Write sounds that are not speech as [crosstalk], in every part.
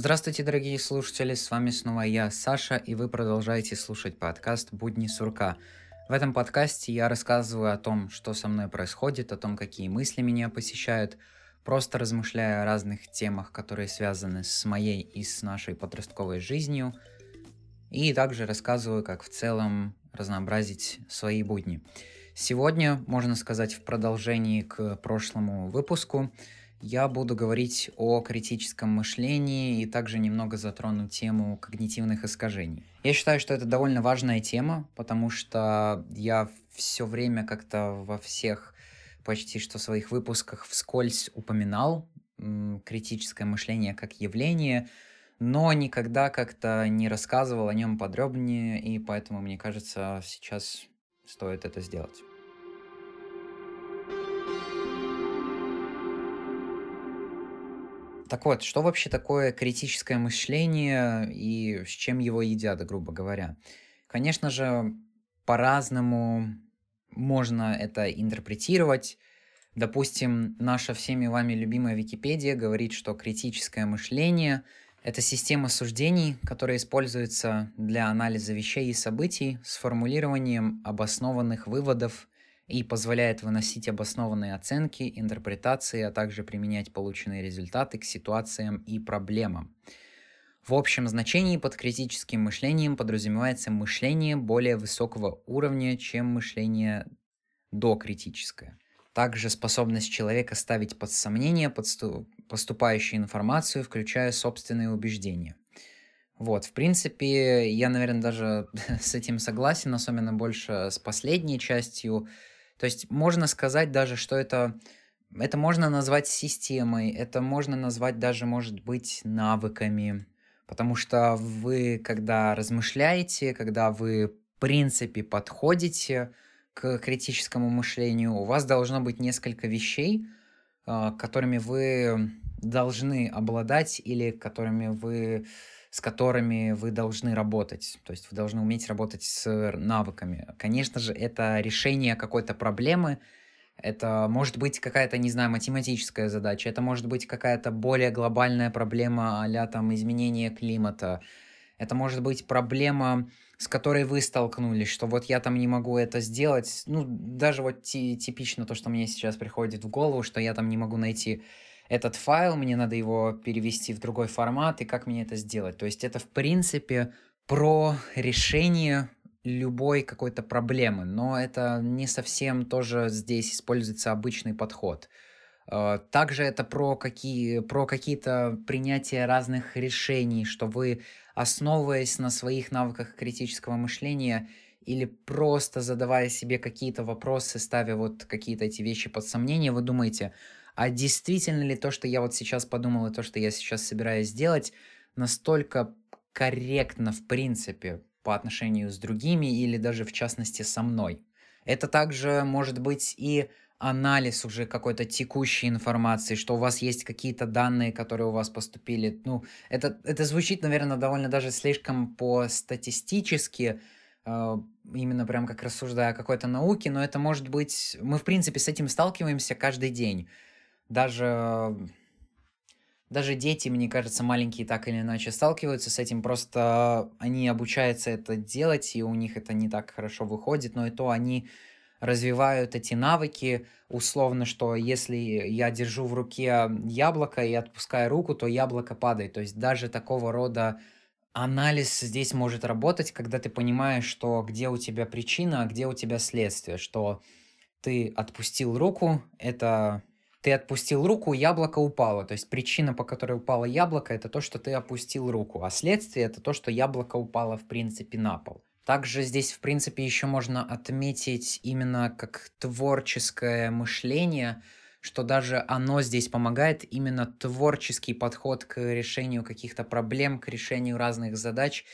Здравствуйте, дорогие слушатели, с вами снова я, Саша, и вы продолжаете слушать подкаст «Будни сурка». В этом подкасте я рассказываю о том, что со мной происходит, о том, какие мысли меня посещают, просто размышляя о разных темах, которые связаны с моей и с нашей подростковой жизнью, и также рассказываю, как в целом разнообразить свои будни. Сегодня, можно сказать, в продолжении к прошлому выпуску, я буду говорить о критическом мышлении и также немного затрону тему когнитивных искажений. Я считаю, что это довольно важная тема, потому что я все время как-то во всех почти что своих выпусках вскользь упоминал критическое мышление как явление, но никогда как-то не рассказывал о нем подробнее, и поэтому, мне кажется, сейчас стоит это сделать. Так вот, что вообще такое критическое мышление и с чем его едят, грубо говоря? Конечно же, по-разному можно это интерпретировать. Допустим, наша всеми вами любимая Википедия говорит, что критическое мышление – это система суждений, которая используется для анализа вещей и событий с формулированием обоснованных выводов и позволяет выносить обоснованные оценки, интерпретации, а также применять полученные результаты к ситуациям и проблемам. В общем значении под критическим мышлением подразумевается мышление более высокого уровня, чем мышление докритическое. Также способность человека ставить под сомнение поступающую информацию, включая собственные убеждения. Вот, в принципе, я, наверное, даже [laughs] с этим согласен, особенно больше с последней частью, то есть можно сказать даже, что это, это можно назвать системой, это можно назвать даже, может быть, навыками, потому что вы, когда размышляете, когда вы, в принципе, подходите к критическому мышлению, у вас должно быть несколько вещей, а, которыми вы должны обладать или которыми вы с которыми вы должны работать. То есть вы должны уметь работать с навыками. Конечно же, это решение какой-то проблемы, это может быть какая-то, не знаю, математическая задача, это может быть какая-то более глобальная проблема а там изменения климата, это может быть проблема, с которой вы столкнулись, что вот я там не могу это сделать. Ну, даже вот типично то, что мне сейчас приходит в голову, что я там не могу найти этот файл, мне надо его перевести в другой формат, и как мне это сделать. То есть это, в принципе, про решение любой какой-то проблемы, но это не совсем тоже здесь используется обычный подход. А, также это про, какие, про какие-то принятия разных решений, что вы, основываясь на своих навыках критического мышления, или просто задавая себе какие-то вопросы, ставя вот какие-то эти вещи под сомнение, вы думаете, а действительно ли то, что я вот сейчас подумал, и то, что я сейчас собираюсь сделать, настолько корректно, в принципе, по отношению с другими или даже в частности со мной. Это также может быть и анализ уже какой-то текущей информации, что у вас есть какие-то данные, которые у вас поступили. Ну, это, это звучит, наверное, довольно даже слишком по-статистически, э, именно прям как рассуждая о какой-то науке, но это может быть... Мы, в принципе, с этим сталкиваемся каждый день даже даже дети, мне кажется, маленькие так или иначе сталкиваются с этим, просто они обучаются это делать, и у них это не так хорошо выходит, но и то они развивают эти навыки, условно, что если я держу в руке яблоко и отпускаю руку, то яблоко падает. То есть даже такого рода анализ здесь может работать, когда ты понимаешь, что где у тебя причина, а где у тебя следствие, что ты отпустил руку, это ты отпустил руку, яблоко упало. То есть причина, по которой упало яблоко, это то, что ты опустил руку. А следствие это то, что яблоко упало в принципе на пол. Также здесь, в принципе, еще можно отметить именно как творческое мышление, что даже оно здесь помогает, именно творческий подход к решению каких-то проблем, к решению разных задач.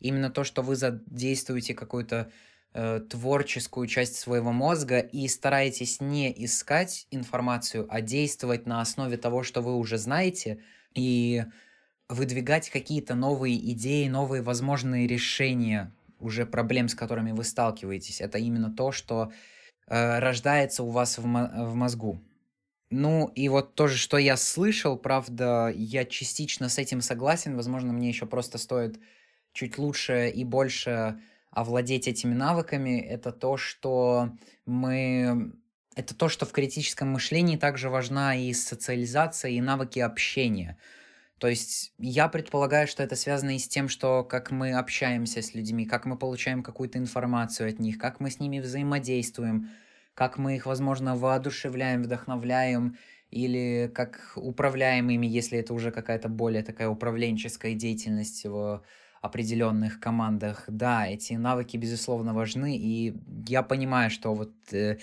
Именно то, что вы задействуете какую-то э, творческую часть своего мозга и стараетесь не искать информацию, а действовать на основе того, что вы уже знаете, и выдвигать какие-то новые идеи, новые возможные решения уже проблем, с которыми вы сталкиваетесь. Это именно то, что э, рождается у вас в, мо- в мозгу. Ну, и вот тоже, что я слышал, правда, я частично с этим согласен. Возможно, мне еще просто стоит чуть лучше и больше овладеть этими навыками. Это то, что мы... Это то, что в критическом мышлении также важна и социализация, и навыки общения. То есть я предполагаю, что это связано и с тем, что как мы общаемся с людьми, как мы получаем какую-то информацию от них, как мы с ними взаимодействуем, как мы их, возможно, воодушевляем, вдохновляем, или как управляем ими, если это уже какая-то более такая управленческая деятельность в определенных командах. Да, эти навыки, безусловно, важны, и я понимаю, что вот э,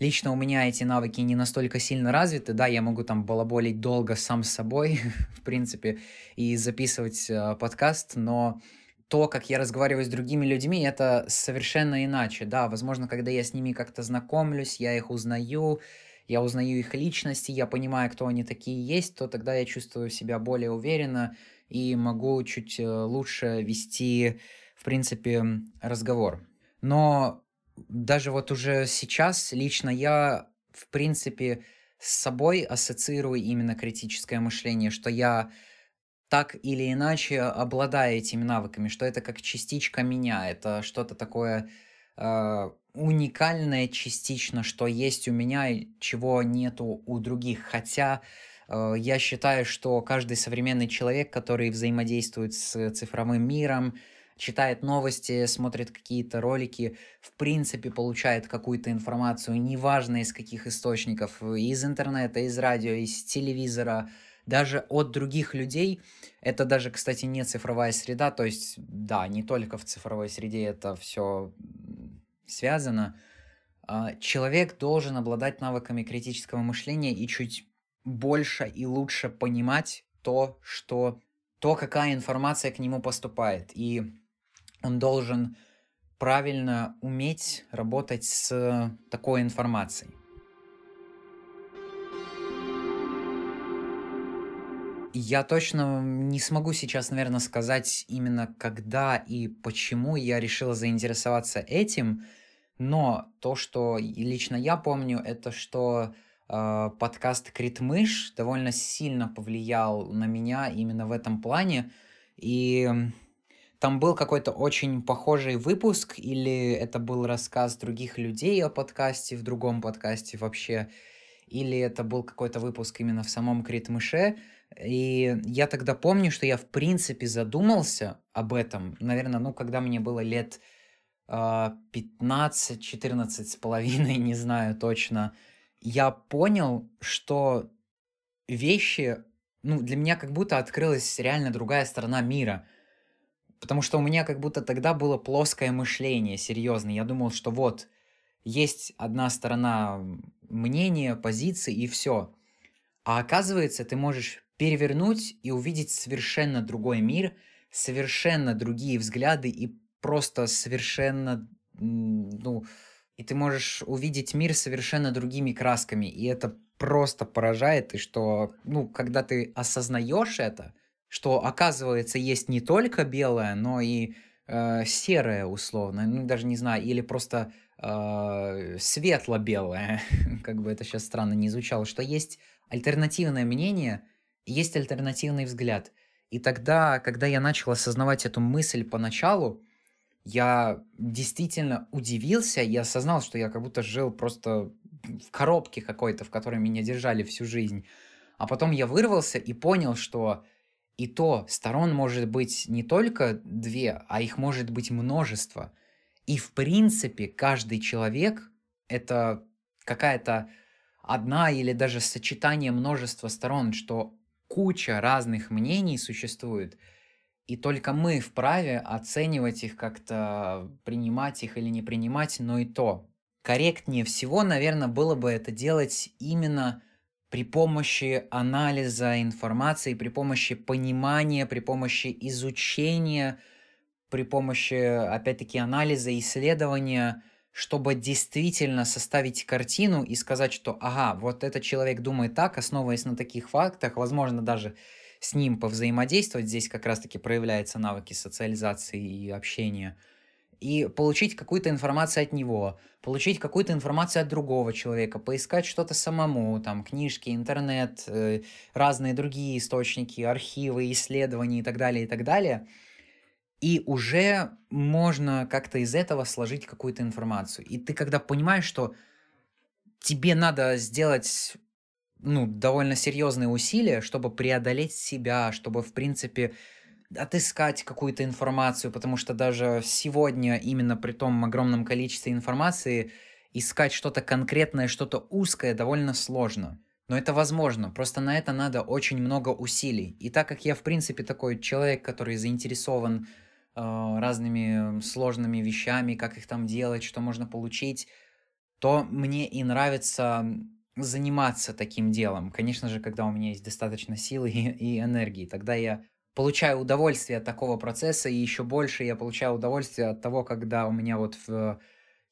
лично у меня эти навыки не настолько сильно развиты, да, я могу там балаболить долго сам с собой, [laughs] в принципе, и записывать э, подкаст, но то, как я разговариваю с другими людьми, это совершенно иначе. Да, возможно, когда я с ними как-то знакомлюсь, я их узнаю, я узнаю их личности, я понимаю, кто они такие есть, то тогда я чувствую себя более уверенно и могу чуть э, лучше вести, в принципе, разговор. Но даже вот уже сейчас лично я, в принципе, с собой ассоциирую именно критическое мышление, что я так или иначе обладая этими навыками, что это как частичка меня, это что-то такое э, уникальное частично, что есть у меня, чего нету у других. Хотя я считаю, что каждый современный человек, который взаимодействует с цифровым миром, читает новости, смотрит какие-то ролики, в принципе получает какую-то информацию, неважно из каких источников, из интернета, из радио, из телевизора, даже от других людей. Это даже, кстати, не цифровая среда, то есть, да, не только в цифровой среде это все связано. А, человек должен обладать навыками критического мышления и чуть больше и лучше понимать то, что то, какая информация к нему поступает. И он должен правильно уметь работать с такой информацией. Я точно не смогу сейчас, наверное, сказать именно когда и почему я решила заинтересоваться этим, но то, что лично я помню, это что подкаст Критмыш довольно сильно повлиял на меня именно в этом плане, и там был какой-то очень похожий выпуск, или это был рассказ других людей о подкасте в другом подкасте вообще, или это был какой-то выпуск именно в самом Критмыше, и я тогда помню, что я в принципе задумался об этом, наверное, ну, когда мне было лет 15, 14 с половиной, [laughs] не знаю точно, я понял, что вещи, ну, для меня как будто открылась реально другая сторона мира. Потому что у меня как будто тогда было плоское мышление, серьезно. Я думал, что вот, есть одна сторона мнения, позиции и все. А оказывается, ты можешь перевернуть и увидеть совершенно другой мир, совершенно другие взгляды и просто совершенно, ну, и ты можешь увидеть мир совершенно другими красками, и это просто поражает, и что, ну, когда ты осознаешь это, что, оказывается, есть не только белое, но и э, серое, условно, ну, даже не знаю, или просто э, светло-белое, [laughs] как бы это сейчас странно не звучало, что есть альтернативное мнение, есть альтернативный взгляд. И тогда, когда я начал осознавать эту мысль поначалу, я действительно удивился и осознал, что я как будто жил просто в коробке какой-то, в которой меня держали всю жизнь. А потом я вырвался и понял, что и то сторон может быть не только две, а их может быть множество. И в принципе каждый человек это какая-то одна или даже сочетание множества сторон, что куча разных мнений существует, и только мы вправе оценивать их как-то, принимать их или не принимать, но и то. Корректнее всего, наверное, было бы это делать именно при помощи анализа информации, при помощи понимания, при помощи изучения, при помощи, опять-таки, анализа, исследования – чтобы действительно составить картину и сказать, что ага, вот этот человек думает так, основываясь на таких фактах, возможно, даже с ним повзаимодействовать, здесь как раз-таки проявляются навыки социализации и общения. и получить какую-то информацию от него, получить какую-то информацию от другого человека, поискать что-то самому, там, книжки, интернет, э, разные другие источники, архивы, исследования и так далее, и так далее. И уже можно как-то из этого сложить какую-то информацию. И ты когда понимаешь, что тебе надо сделать ну, довольно серьезные усилия, чтобы преодолеть себя, чтобы, в принципе, отыскать какую-то информацию, потому что даже сегодня, именно при том огромном количестве информации, искать что-то конкретное, что-то узкое довольно сложно. Но это возможно, просто на это надо очень много усилий. И так как я, в принципе, такой человек, который заинтересован э, разными сложными вещами, как их там делать, что можно получить, то мне и нравится заниматься таким делом. Конечно же, когда у меня есть достаточно силы [laughs] и, и энергии, тогда я получаю удовольствие от такого процесса, и еще больше я получаю удовольствие от того, когда у меня вот в...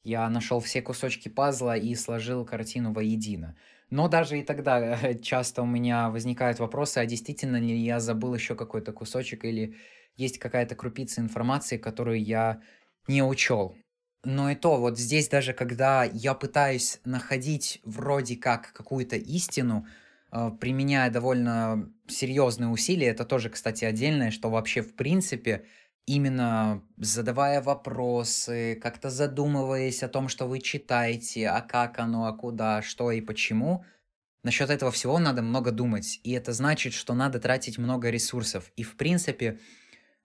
я нашел все кусочки пазла и сложил картину воедино. Но даже и тогда часто у меня возникают вопросы, а действительно ли я забыл еще какой-то кусочек или есть какая-то крупица информации, которую я не учел. Но и то, вот здесь даже когда я пытаюсь находить вроде как какую-то истину, э, применяя довольно серьезные усилия, это тоже, кстати, отдельное, что вообще в принципе именно задавая вопросы, как-то задумываясь о том, что вы читаете, а как оно, а куда, что и почему, насчет этого всего надо много думать. И это значит, что надо тратить много ресурсов. И в принципе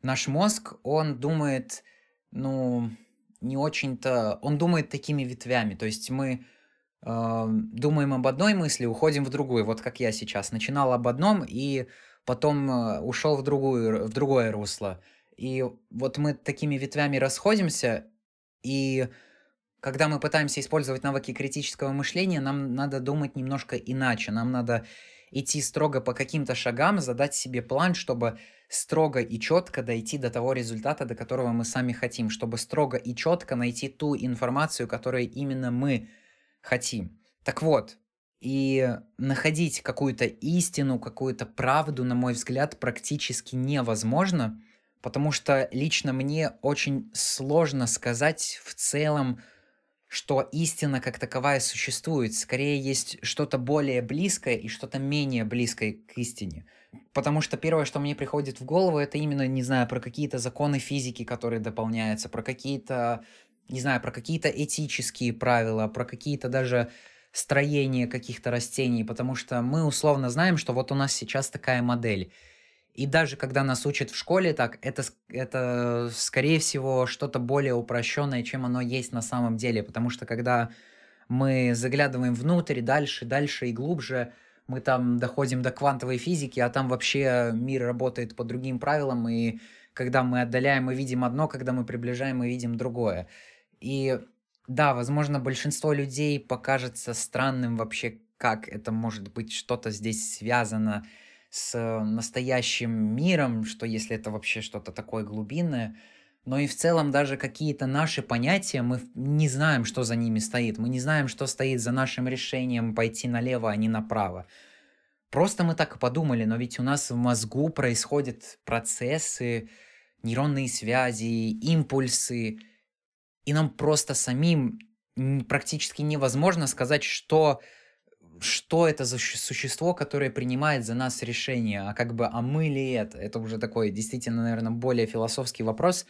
наш мозг, он думает, ну, не очень-то... Он думает такими ветвями. То есть мы э, думаем об одной мысли, уходим в другую. Вот как я сейчас. Начинал об одном и потом э, ушел в, другую, в другое русло. И вот мы такими ветвями расходимся, и когда мы пытаемся использовать навыки критического мышления, нам надо думать немножко иначе. Нам надо идти строго по каким-то шагам, задать себе план, чтобы строго и четко дойти до того результата, до которого мы сами хотим, чтобы строго и четко найти ту информацию, которую именно мы хотим. Так вот, и находить какую-то истину, какую-то правду, на мой взгляд, практически невозможно, потому что лично мне очень сложно сказать в целом, что истина как таковая существует. Скорее есть что-то более близкое и что-то менее близкое к истине. Потому что первое, что мне приходит в голову, это именно, не знаю, про какие-то законы физики, которые дополняются, про какие-то, не знаю, про какие-то этические правила, про какие-то даже строения каких-то растений, потому что мы условно знаем, что вот у нас сейчас такая модель. И даже когда нас учат в школе так, это, это скорее всего что-то более упрощенное, чем оно есть на самом деле. Потому что когда мы заглядываем внутрь, дальше, дальше и глубже, мы там доходим до квантовой физики, а там вообще мир работает по другим правилам, и когда мы отдаляем, мы видим одно, когда мы приближаем, мы видим другое. И да, возможно, большинство людей покажется странным вообще, как это может быть что-то здесь связано с настоящим миром, что если это вообще что-то такое глубинное, но и в целом даже какие-то наши понятия, мы не знаем, что за ними стоит. Мы не знаем, что стоит за нашим решением пойти налево, а не направо. Просто мы так и подумали, но ведь у нас в мозгу происходят процессы, нейронные связи, импульсы, и нам просто самим практически невозможно сказать, что что это за существо, которое принимает за нас решение, а как бы, а мы ли это? Это уже такой действительно, наверное, более философский вопрос,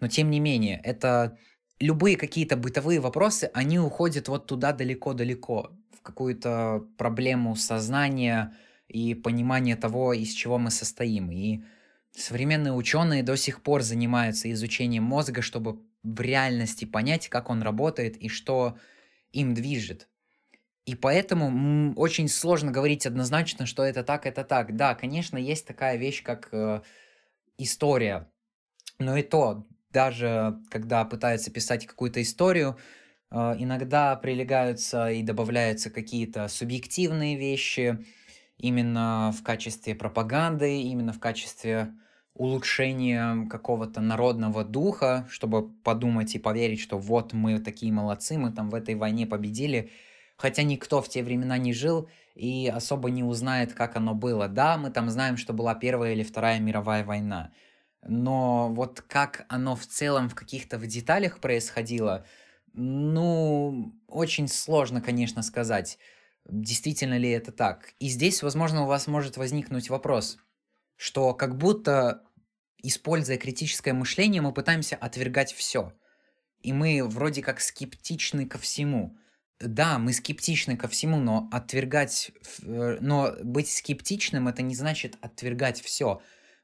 но тем не менее, это любые какие-то бытовые вопросы, они уходят вот туда далеко-далеко, в какую-то проблему сознания и понимания того, из чего мы состоим. И современные ученые до сих пор занимаются изучением мозга, чтобы в реальности понять, как он работает и что им движет. И поэтому очень сложно говорить однозначно, что это так, это так. Да, конечно, есть такая вещь, как э, история. Но и то, даже когда пытаются писать какую-то историю, э, иногда прилегаются и добавляются какие-то субъективные вещи именно в качестве пропаганды, именно в качестве улучшения какого-то народного духа, чтобы подумать и поверить, что вот мы такие молодцы, мы там в этой войне победили – хотя никто в те времена не жил и особо не узнает, как оно было. Да, мы там знаем, что была Первая или Вторая мировая война. но вот как оно в целом в каких-то в деталях происходило, ну, очень сложно, конечно, сказать, действительно ли это так. И здесь, возможно, у вас может возникнуть вопрос, что как будто, используя критическое мышление, мы пытаемся отвергать все. И мы вроде как скептичны ко всему. Да, мы скептичны ко всему, но отвергать, э, но быть скептичным это не значит отвергать все.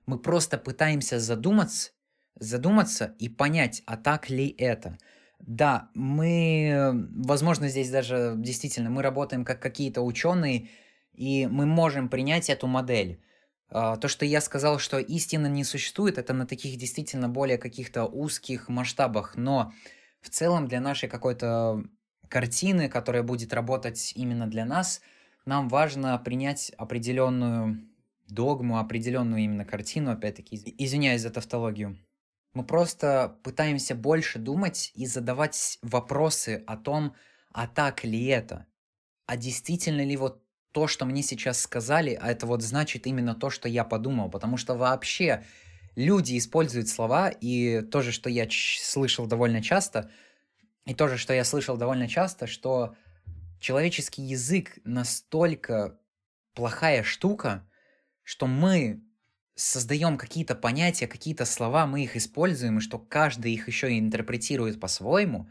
Мы просто пытаемся задуматься, задуматься и понять, а так ли это. Да, мы, возможно, здесь даже действительно мы работаем как какие-то ученые, и мы можем принять эту модель. А, то, что я сказал, что истина не существует, это на таких действительно более каких-то узких масштабах, но в целом для нашей какой-то картины, которая будет работать именно для нас, нам важно принять определенную догму, определенную именно картину, опять-таки, извиняюсь за тавтологию. Мы просто пытаемся больше думать и задавать вопросы о том, а так ли это? А действительно ли вот то, что мне сейчас сказали, а это вот значит именно то, что я подумал? Потому что вообще люди используют слова, и то же, что я слышал довольно часто, и то же, что я слышал довольно часто, что человеческий язык настолько плохая штука, что мы создаем какие-то понятия, какие-то слова, мы их используем, и что каждый их еще и интерпретирует по-своему,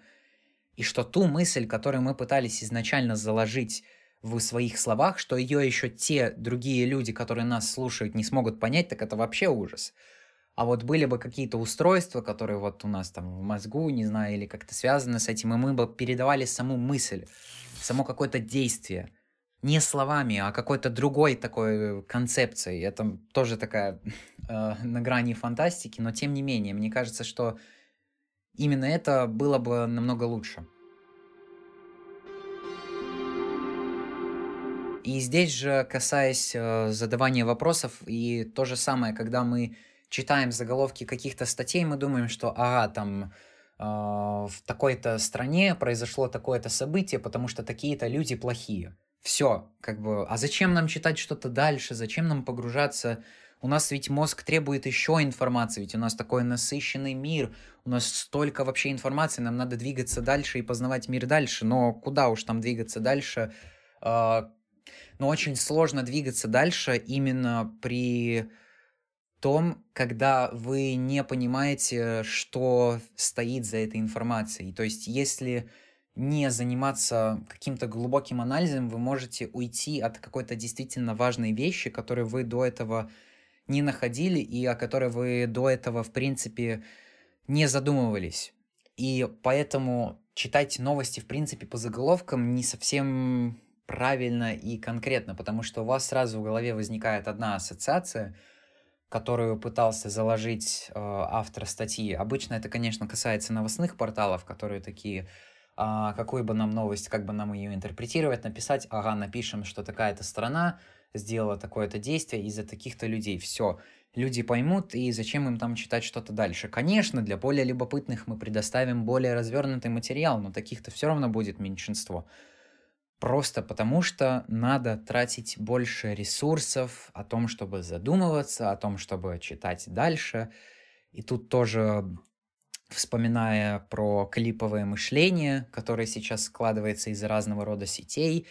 и что ту мысль, которую мы пытались изначально заложить в своих словах, что ее еще те другие люди, которые нас слушают, не смогут понять, так это вообще ужас. А вот были бы какие-то устройства, которые вот у нас там в мозгу, не знаю, или как-то связаны с этим, и мы бы передавали саму мысль, само какое-то действие – не словами, а какой-то другой такой концепцией. Это тоже такая [laughs] э, на грани фантастики, но тем не менее, мне кажется, что именно это было бы намного лучше. И здесь же, касаясь э, задавания вопросов, и то же самое, когда мы читаем заголовки каких-то статей, мы думаем, что ага, там э, в такой-то стране произошло такое-то событие, потому что такие-то люди плохие. Все, как бы, а зачем нам читать что-то дальше, зачем нам погружаться? У нас ведь мозг требует еще информации, ведь у нас такой насыщенный мир, у нас столько вообще информации, нам надо двигаться дальше и познавать мир дальше, но куда уж там двигаться дальше? А, но очень сложно двигаться дальше именно при том, когда вы не понимаете, что стоит за этой информацией. То есть, если не заниматься каким-то глубоким анализом, вы можете уйти от какой-то действительно важной вещи, которую вы до этого не находили и о которой вы до этого, в принципе, не задумывались. И поэтому читать новости, в принципе, по заголовкам не совсем правильно и конкретно, потому что у вас сразу в голове возникает одна ассоциация, которую пытался заложить э, автор статьи. Обычно это, конечно, касается новостных порталов, которые такие а, какую бы нам новость, как бы нам ее интерпретировать, написать, ага, напишем, что такая-то страна сделала такое-то действие из-за таких-то людей. Все, люди поймут, и зачем им там читать что-то дальше. Конечно, для более любопытных мы предоставим более развернутый материал, но таких-то все равно будет меньшинство. Просто потому что надо тратить больше ресурсов о том, чтобы задумываться, о том, чтобы читать дальше. И тут тоже вспоминая про клиповое мышление, которое сейчас складывается из разного рода сетей,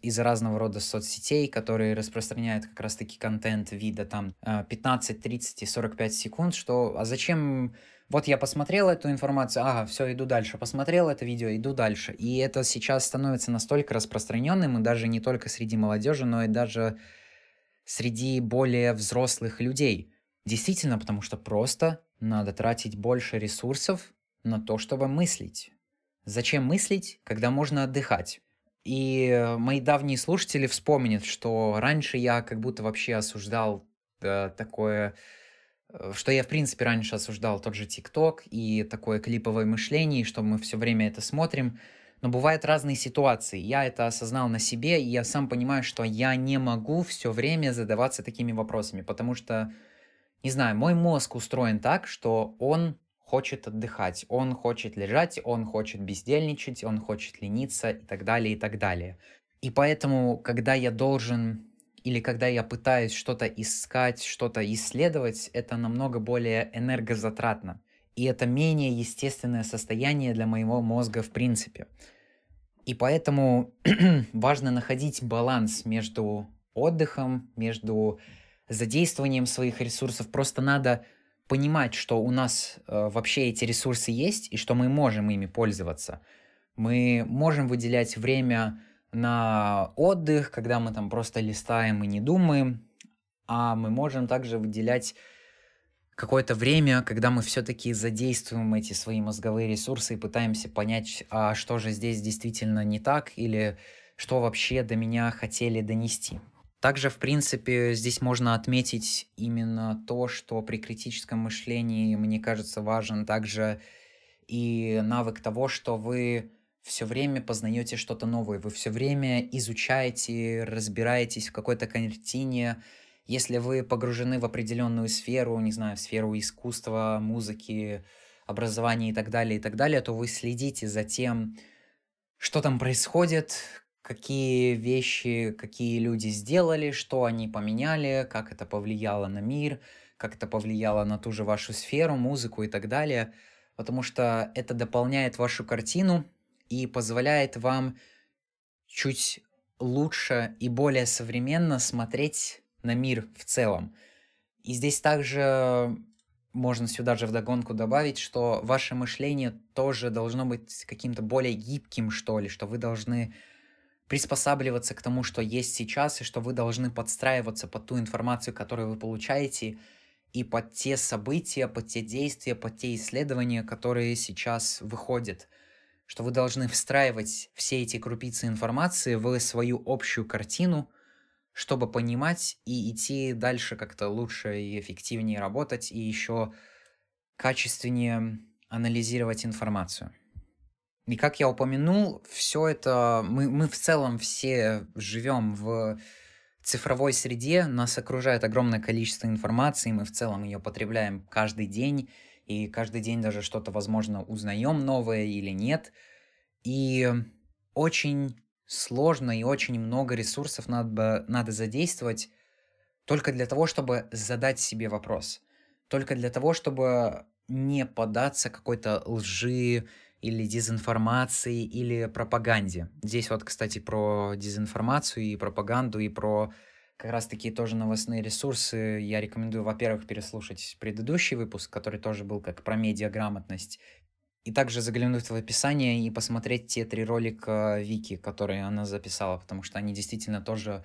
из разного рода соцсетей, которые распространяют как раз-таки контент вида там 15, 30 и 45 секунд, что а зачем вот я посмотрел эту информацию, ага, все, иду дальше, посмотрел это видео, иду дальше. И это сейчас становится настолько распространенным, и даже не только среди молодежи, но и даже среди более взрослых людей. Действительно, потому что просто надо тратить больше ресурсов на то, чтобы мыслить. Зачем мыслить, когда можно отдыхать? И мои давние слушатели вспомнят, что раньше я как будто вообще осуждал да, такое, э, что я в принципе раньше осуждал тот же ТикТок и такое клиповое мышление, что мы все время это смотрим. Но бывают разные ситуации. Я это осознал на себе, и я сам понимаю, что я не могу все время задаваться такими вопросами, потому что не знаю, мой мозг устроен так, что он хочет отдыхать, он хочет лежать, он хочет бездельничать, он хочет лениться и так далее, и так далее. И поэтому, когда я должен или когда я пытаюсь что-то искать, что-то исследовать, это намного более энергозатратно. И это менее естественное состояние для моего мозга в принципе. И поэтому [clears throat] важно находить баланс между отдыхом, между задействованием своих ресурсов. Просто надо понимать, что у нас э, вообще эти ресурсы есть и что мы можем ими пользоваться. Мы можем выделять время на отдых, когда мы там просто листаем и не думаем, а мы можем также выделять какое-то время, когда мы все-таки задействуем эти свои мозговые ресурсы и пытаемся понять, а что же здесь действительно не так или что вообще до меня хотели донести. Также, в принципе, здесь можно отметить именно то, что при критическом мышлении, мне кажется, важен также и навык того, что вы все время познаете что-то новое, вы все время изучаете, разбираетесь в какой-то картине, если вы погружены в определенную сферу, не знаю, сферу искусства, музыки, образования и так далее, и так далее, то вы следите за тем, что там происходит, какие вещи, какие люди сделали, что они поменяли, как это повлияло на мир, как это повлияло на ту же вашу сферу, музыку и так далее, потому что это дополняет вашу картину и позволяет вам чуть лучше и более современно смотреть на мир в целом. И здесь также можно сюда же вдогонку добавить, что ваше мышление тоже должно быть каким-то более гибким, что ли, что вы должны приспосабливаться к тому, что есть сейчас, и что вы должны подстраиваться под ту информацию, которую вы получаете, и под те события, под те действия, под те исследования, которые сейчас выходят. Что вы должны встраивать все эти крупицы информации в свою общую картину – чтобы понимать и идти дальше как-то лучше и эффективнее работать, и еще качественнее анализировать информацию. И как я упомянул, все это, мы, мы в целом все живем в цифровой среде, нас окружает огромное количество информации, мы в целом ее потребляем каждый день, и каждый день даже что-то, возможно, узнаем новое или нет. И очень сложно и очень много ресурсов надо, надо задействовать только для того, чтобы задать себе вопрос. Только для того, чтобы не податься какой-то лжи или дезинформации или пропаганде. Здесь вот, кстати, про дезинформацию и пропаганду, и про как раз-таки тоже новостные ресурсы. Я рекомендую, во-первых, переслушать предыдущий выпуск, который тоже был как про медиаграмотность, и также заглянуть в описание и посмотреть те три ролика Вики, которые она записала, потому что они действительно тоже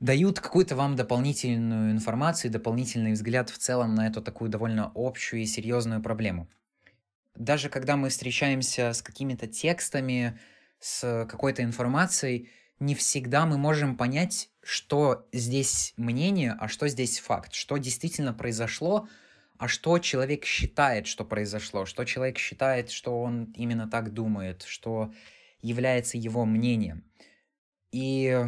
дают какую-то вам дополнительную информацию, дополнительный взгляд в целом на эту такую довольно общую и серьезную проблему. Даже когда мы встречаемся с какими-то текстами, с какой-то информацией, не всегда мы можем понять, что здесь мнение, а что здесь факт, что действительно произошло, а что человек считает, что произошло, что человек считает, что он именно так думает, что является его мнением. И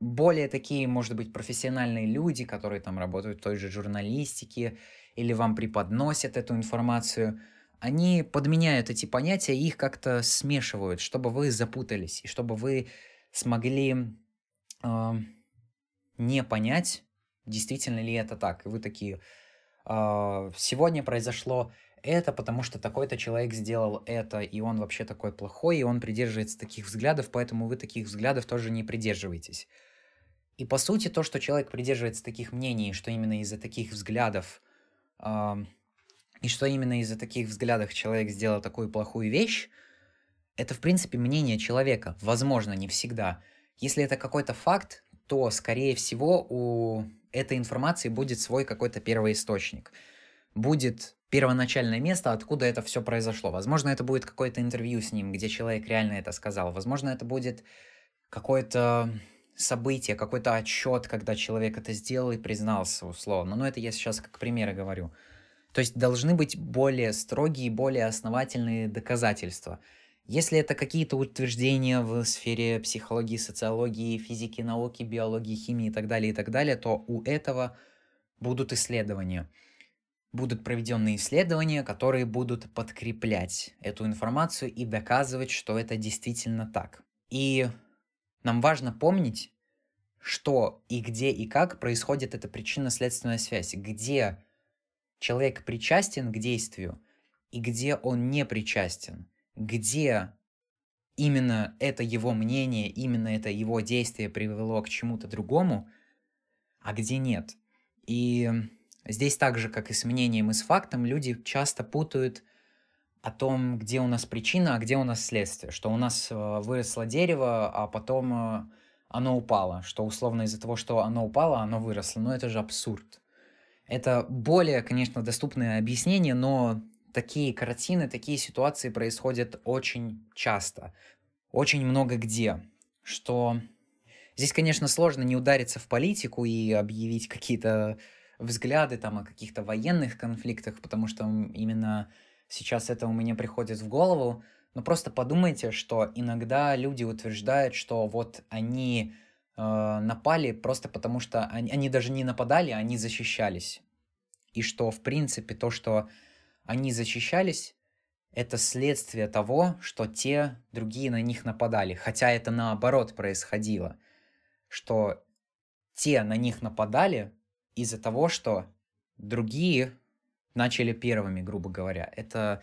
более такие, может быть, профессиональные люди, которые там работают в той же журналистике или вам преподносят эту информацию, они подменяют эти понятия и их как-то смешивают, чтобы вы запутались, и чтобы вы смогли э, не понять, действительно ли это так. И вы такие, а, сегодня произошло это, потому что такой-то человек сделал это, и он вообще такой плохой, и он придерживается таких взглядов, поэтому вы таких взглядов тоже не придерживаетесь. И по сути то, что человек придерживается таких мнений, что именно из-за таких взглядов, э, и что именно из-за таких взглядов человек сделал такую плохую вещь, это в принципе мнение человека, возможно, не всегда. Если это какой-то факт, то, скорее всего, у этой информации будет свой какой-то первый источник. Будет первоначальное место, откуда это все произошло. Возможно, это будет какое-то интервью с ним, где человек реально это сказал. Возможно, это будет какое-то событие, какой-то отчет, когда человек это сделал и признался условно. Но это я сейчас как примеры говорю. То есть должны быть более строгие, более основательные доказательства. Если это какие-то утверждения в сфере психологии, социологии, физики, науки, биологии, химии и так далее, и так далее, то у этого будут исследования. Будут проведенные исследования, которые будут подкреплять эту информацию и доказывать, что это действительно так. И нам важно помнить, что и где и как происходит эта причинно-следственная связь, где человек причастен к действию и где он не причастен, где именно это его мнение, именно это его действие привело к чему-то другому, а где нет. И здесь так же, как и с мнением и с фактом, люди часто путают о том, где у нас причина, а где у нас следствие. Что у нас э, выросло дерево, а потом э, оно упало. Что условно из-за того, что оно упало, оно выросло. Но это же абсурд. Это более, конечно, доступное объяснение, но такие картины, такие ситуации происходят очень часто. Очень много где. Что здесь, конечно, сложно не удариться в политику и объявить какие-то взгляды там о каких-то военных конфликтах, потому что именно сейчас это у меня приходит в голову. Но просто подумайте, что иногда люди утверждают, что вот они э, напали просто потому, что они, они даже не нападали, они защищались. И что, в принципе, то, что они защищались, это следствие того, что те другие на них нападали. Хотя это наоборот происходило. Что те на них нападали из-за того, что другие начали первыми, грубо говоря. Это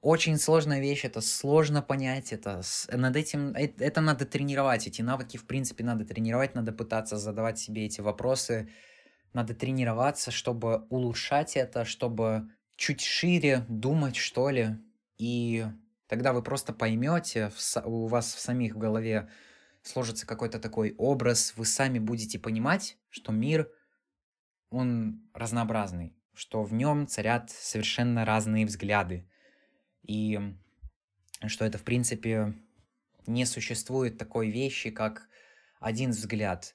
очень сложная вещь, это сложно понять, это над этим, это, это надо тренировать, эти навыки, в принципе, надо тренировать, надо пытаться задавать себе эти вопросы, надо тренироваться, чтобы улучшать это, чтобы чуть шире думать, что ли, и тогда вы просто поймете, у вас в самих в голове сложится какой-то такой образ, вы сами будете понимать, что мир, он разнообразный, что в нем царят совершенно разные взгляды, и что это, в принципе, не существует такой вещи, как один взгляд.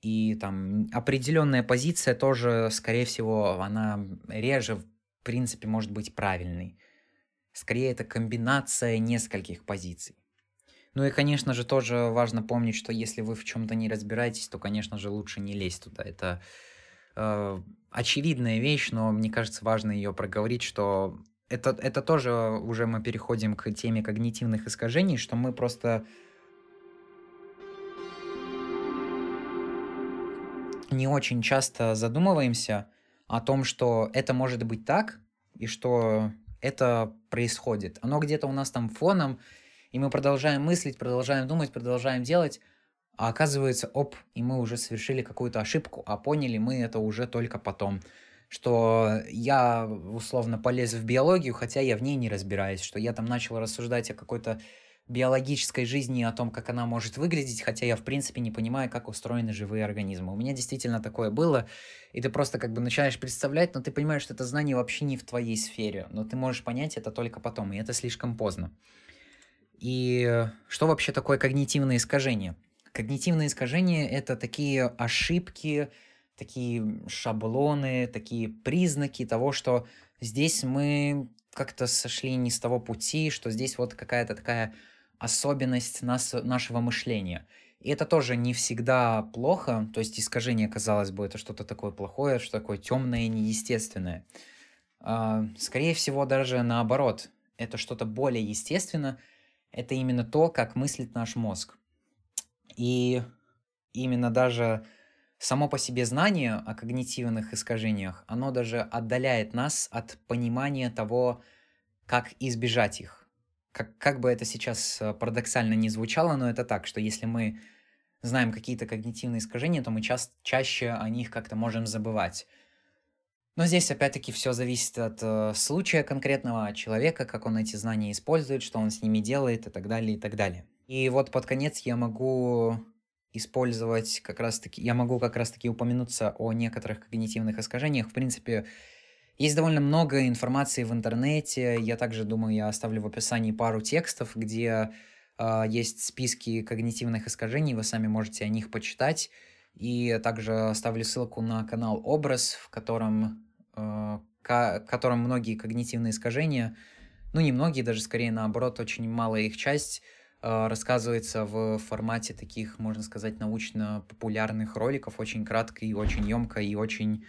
И там определенная позиция тоже, скорее всего, она реже, в принципе, может быть правильной. Скорее, это комбинация нескольких позиций. Ну и, конечно же, тоже важно помнить, что если вы в чем-то не разбираетесь, то, конечно же, лучше не лезть туда. Это э, очевидная вещь, но мне кажется, важно ее проговорить, что это, это тоже уже мы переходим к теме когнитивных искажений, что мы просто не очень часто задумываемся о том, что это может быть так, и что это происходит. Оно где-то у нас там фоном, и мы продолжаем мыслить, продолжаем думать, продолжаем делать, а оказывается, оп, и мы уже совершили какую-то ошибку, а поняли мы это уже только потом что я условно полез в биологию, хотя я в ней не разбираюсь, что я там начал рассуждать о какой-то биологической жизни, о том, как она может выглядеть, хотя я, в принципе, не понимаю, как устроены живые организмы. У меня действительно такое было, и ты просто как бы начинаешь представлять, но ты понимаешь, что это знание вообще не в твоей сфере, но ты можешь понять это только потом, и это слишком поздно. И что вообще такое когнитивное искажение? Когнитивное искажение — это такие ошибки, такие шаблоны, такие признаки того, что здесь мы как-то сошли не с того пути, что здесь вот какая-то такая особенность нас, нашего мышления. И это тоже не всегда плохо, то есть искажение, казалось бы, это что-то такое плохое, что такое темное, неестественное. А, скорее всего, даже наоборот, это что-то более естественно, это именно то, как мыслит наш мозг. И именно даже само по себе знание о когнитивных искажениях, оно даже отдаляет нас от понимания того, как избежать их. Как, как бы это сейчас э, парадоксально не звучало, но это так, что если мы знаем какие-то когнитивные искажения, то мы ча- чаще о них как-то можем забывать. Но здесь опять-таки все зависит от э, случая конкретного, человека, как он эти знания использует, что он с ними делает и так далее, и так далее. И вот под конец я могу использовать как раз-таки, я могу как раз-таки упомянуться о некоторых когнитивных искажениях. В принципе, есть довольно много информации в интернете. Я также думаю, я оставлю в описании пару текстов, где э, есть списки когнитивных искажений, вы сами можете о них почитать. И также оставлю ссылку на канал Образ, в котором, э, котором многие когнитивные искажения, ну не многие, даже скорее наоборот, очень малая их часть а, рассказывается в формате таких, можно сказать, научно-популярных роликов, очень кратко и очень емко и очень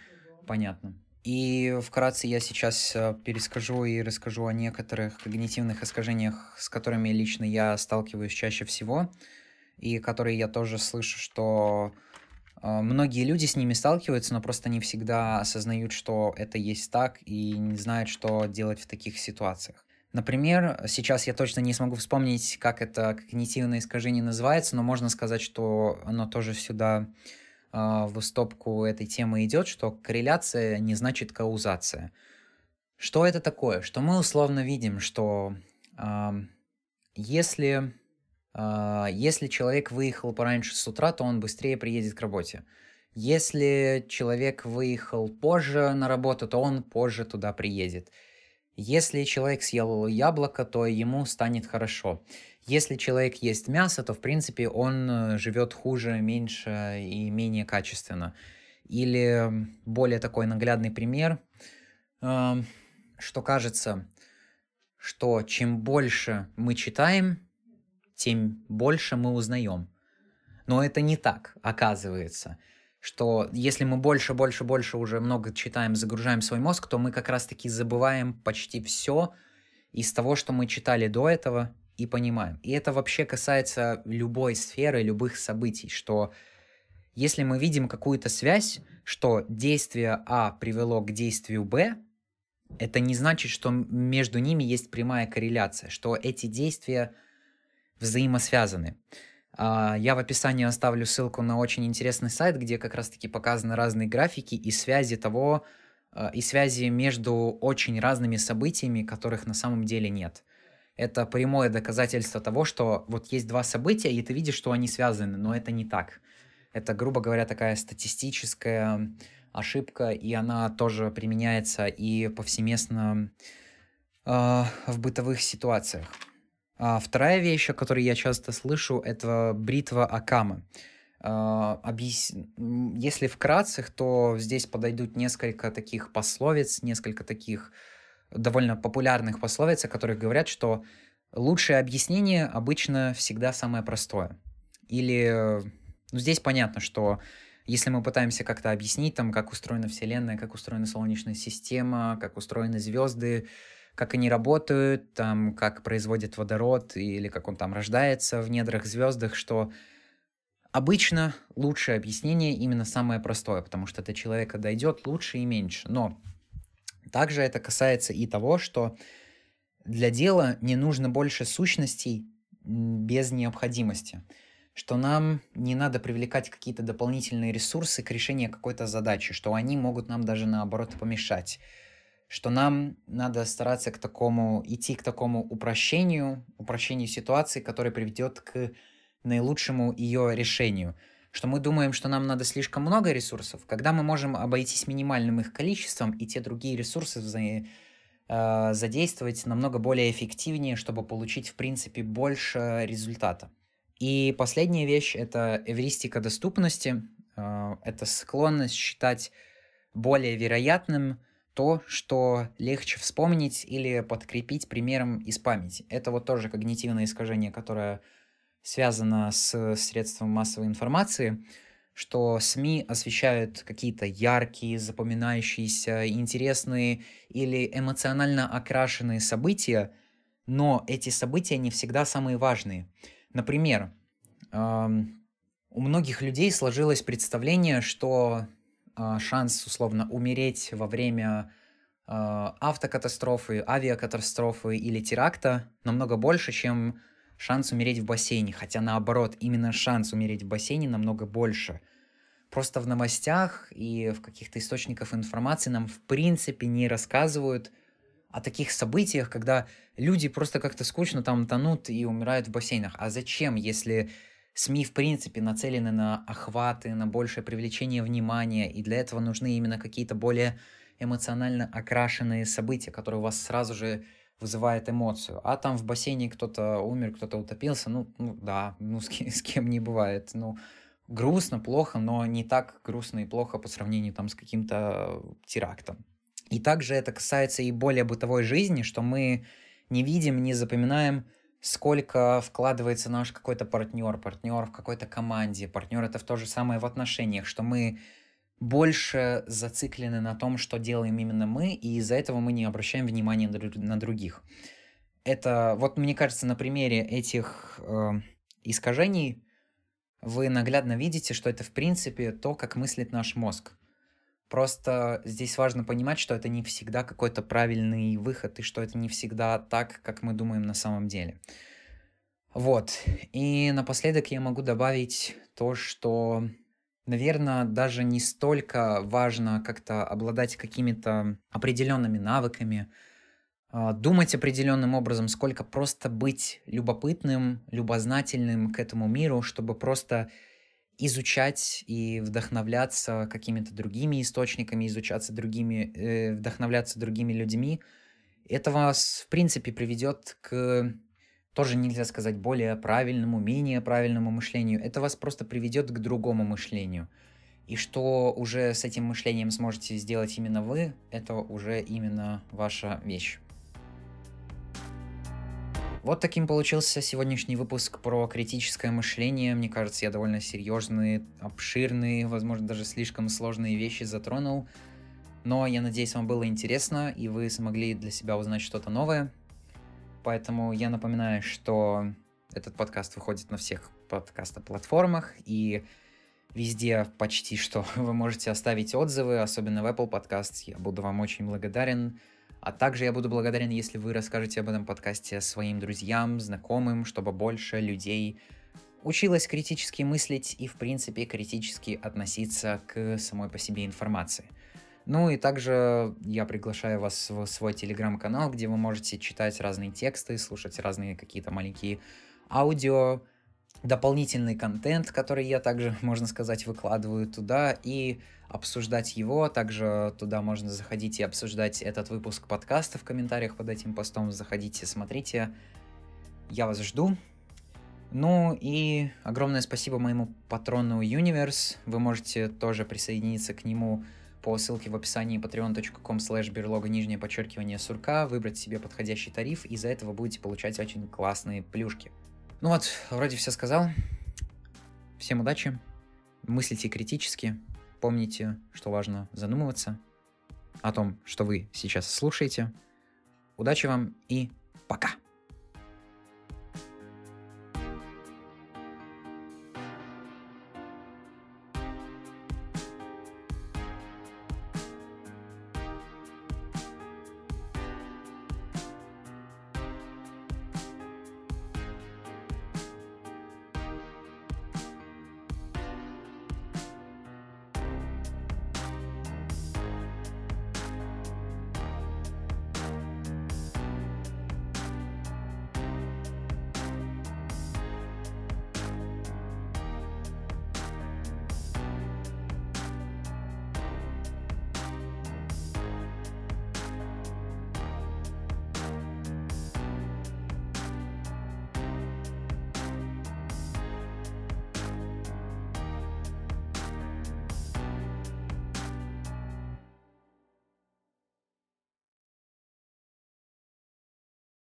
понятно. И вкратце я сейчас а, перескажу и расскажу о некоторых когнитивных искажениях, с которыми лично я сталкиваюсь чаще всего. и которые я тоже слышу, что э, многие люди с ними сталкиваются, но просто не всегда осознают, что это есть так, и не знают, что делать в таких ситуациях. Например, сейчас я точно не смогу вспомнить, как это когнитивное искажение называется, но можно сказать, что оно тоже сюда э, в стопку этой темы идет, что корреляция не значит каузация. Что это такое? Что мы условно видим, что э, если, э, если человек выехал пораньше с утра, то он быстрее приедет к работе. Если человек выехал позже на работу, то он позже туда приедет. Если человек съел яблоко, то ему станет хорошо. Если человек ест мясо, то в принципе он э, живет хуже, меньше и менее качественно. Или более такой наглядный пример, эм, что кажется, что чем больше мы читаем, тем больше мы узнаем. Но это не так, оказывается что если мы больше, больше, больше уже много читаем, загружаем свой мозг, то мы как раз-таки забываем почти все из того, что мы читали до этого и понимаем. И это вообще касается любой сферы, любых событий, что если мы видим какую-то связь, что действие А привело к действию Б, это не значит, что между ними есть прямая корреляция, что эти действия взаимосвязаны. А, я в описании оставлю ссылку на очень интересный сайт, где как раз-таки показаны разные графики и связи того, а, и связи между очень разными событиями, которых на самом деле нет. Это прямое доказательство того, что вот есть два события, и ты видишь, что они связаны, но это не так. Это, грубо говоря, такая статистическая ошибка, и она тоже применяется и повсеместно э, в бытовых ситуациях. А вторая вещь, о которой я часто слышу, это бритва Акама. Объяс... Если вкратце, то здесь подойдут несколько таких пословиц, несколько таких довольно популярных пословиц, о которых говорят, что лучшее объяснение обычно всегда самое простое. Или ну, здесь понятно, что если мы пытаемся как-то объяснить, там, как устроена Вселенная, как устроена Солнечная система, как устроены звезды, как они работают, там, как производит водород или как он там рождается в недрах звездах, что обычно лучшее объяснение именно самое простое, потому что до человека дойдет лучше и меньше. Но также это касается и того, что для дела не нужно больше сущностей без необходимости что нам не надо привлекать какие-то дополнительные ресурсы к решению какой-то задачи, что они могут нам даже наоборот помешать что нам надо стараться к такому, идти к такому упрощению, упрощению ситуации, которое приведет к наилучшему ее решению. Что мы думаем, что нам надо слишком много ресурсов, когда мы можем обойтись минимальным их количеством, и те другие ресурсы вза- э, задействовать намного более эффективнее, чтобы получить, в принципе, больше результата. И последняя вещь — это эвристика доступности. Э, это склонность считать более вероятным то, что легче вспомнить или подкрепить примером из памяти. Это вот тоже когнитивное искажение, которое связано с средством массовой информации, что СМИ освещают какие-то яркие, запоминающиеся, интересные или эмоционально окрашенные события, но эти события не всегда самые важные. Например, эм, у многих людей сложилось представление, что а, шанс условно умереть во время а, автокатастрофы, авиакатастрофы или теракта намного больше, чем шанс умереть в бассейне. Хотя наоборот, именно шанс умереть в бассейне намного больше. Просто в новостях и в каких-то источниках информации нам в принципе не рассказывают о таких событиях, когда люди просто как-то скучно там тонут и умирают в бассейнах. А зачем, если СМИ, в принципе, нацелены на охваты, на большее привлечение внимания, и для этого нужны именно какие-то более эмоционально окрашенные события, которые вас сразу же вызывают эмоцию. А там в бассейне кто-то умер, кто-то утопился, ну, ну да, ну с, кем, [laughs] с кем не бывает. Ну, грустно, плохо, но не так грустно и плохо по сравнению там с каким-то терактом. И также это касается и более бытовой жизни, что мы не видим, не запоминаем сколько вкладывается наш какой-то партнер, партнер в какой-то команде, партнер это в то же самое в отношениях, что мы больше зациклены на том, что делаем именно мы, и из-за этого мы не обращаем внимания на других. Это, вот мне кажется, на примере этих э, искажений вы наглядно видите, что это в принципе то, как мыслит наш мозг. Просто здесь важно понимать, что это не всегда какой-то правильный выход, и что это не всегда так, как мы думаем на самом деле. Вот. И напоследок я могу добавить то, что, наверное, даже не столько важно как-то обладать какими-то определенными навыками, а, думать определенным образом, сколько просто быть любопытным, любознательным к этому миру, чтобы просто изучать и вдохновляться какими-то другими источниками, изучаться другими, э, вдохновляться другими людьми, это вас, в принципе, приведет к тоже нельзя сказать более правильному, менее правильному мышлению. Это вас просто приведет к другому мышлению. И что уже с этим мышлением сможете сделать именно вы, это уже именно ваша вещь. Вот таким получился сегодняшний выпуск про критическое мышление. Мне кажется, я довольно серьезные, обширные, возможно, даже слишком сложные вещи затронул. Но я надеюсь, вам было интересно, и вы смогли для себя узнать что-то новое. Поэтому я напоминаю, что этот подкаст выходит на всех подкаст-платформах, и везде почти что [laughs] вы можете оставить отзывы, особенно в Apple Podcasts. Я буду вам очень благодарен. А также я буду благодарен, если вы расскажете об этом подкасте своим друзьям, знакомым, чтобы больше людей училось критически мыслить и, в принципе, критически относиться к самой по себе информации. Ну и также я приглашаю вас в свой телеграм-канал, где вы можете читать разные тексты, слушать разные какие-то маленькие аудио, дополнительный контент, который я также, [laughs] можно сказать, выкладываю туда, и обсуждать его. Также туда можно заходить и обсуждать этот выпуск подкаста в комментариях под этим постом. Заходите, смотрите. Я вас жду. Ну и огромное спасибо моему патрону Universe. Вы можете тоже присоединиться к нему по ссылке в описании patreon.com slash берлога нижнее подчеркивание сурка, выбрать себе подходящий тариф, и за это вы будете получать очень классные плюшки. Ну вот, вроде все сказал. Всем удачи, мыслите критически, помните, что важно задумываться о том, что вы сейчас слушаете. Удачи вам и пока!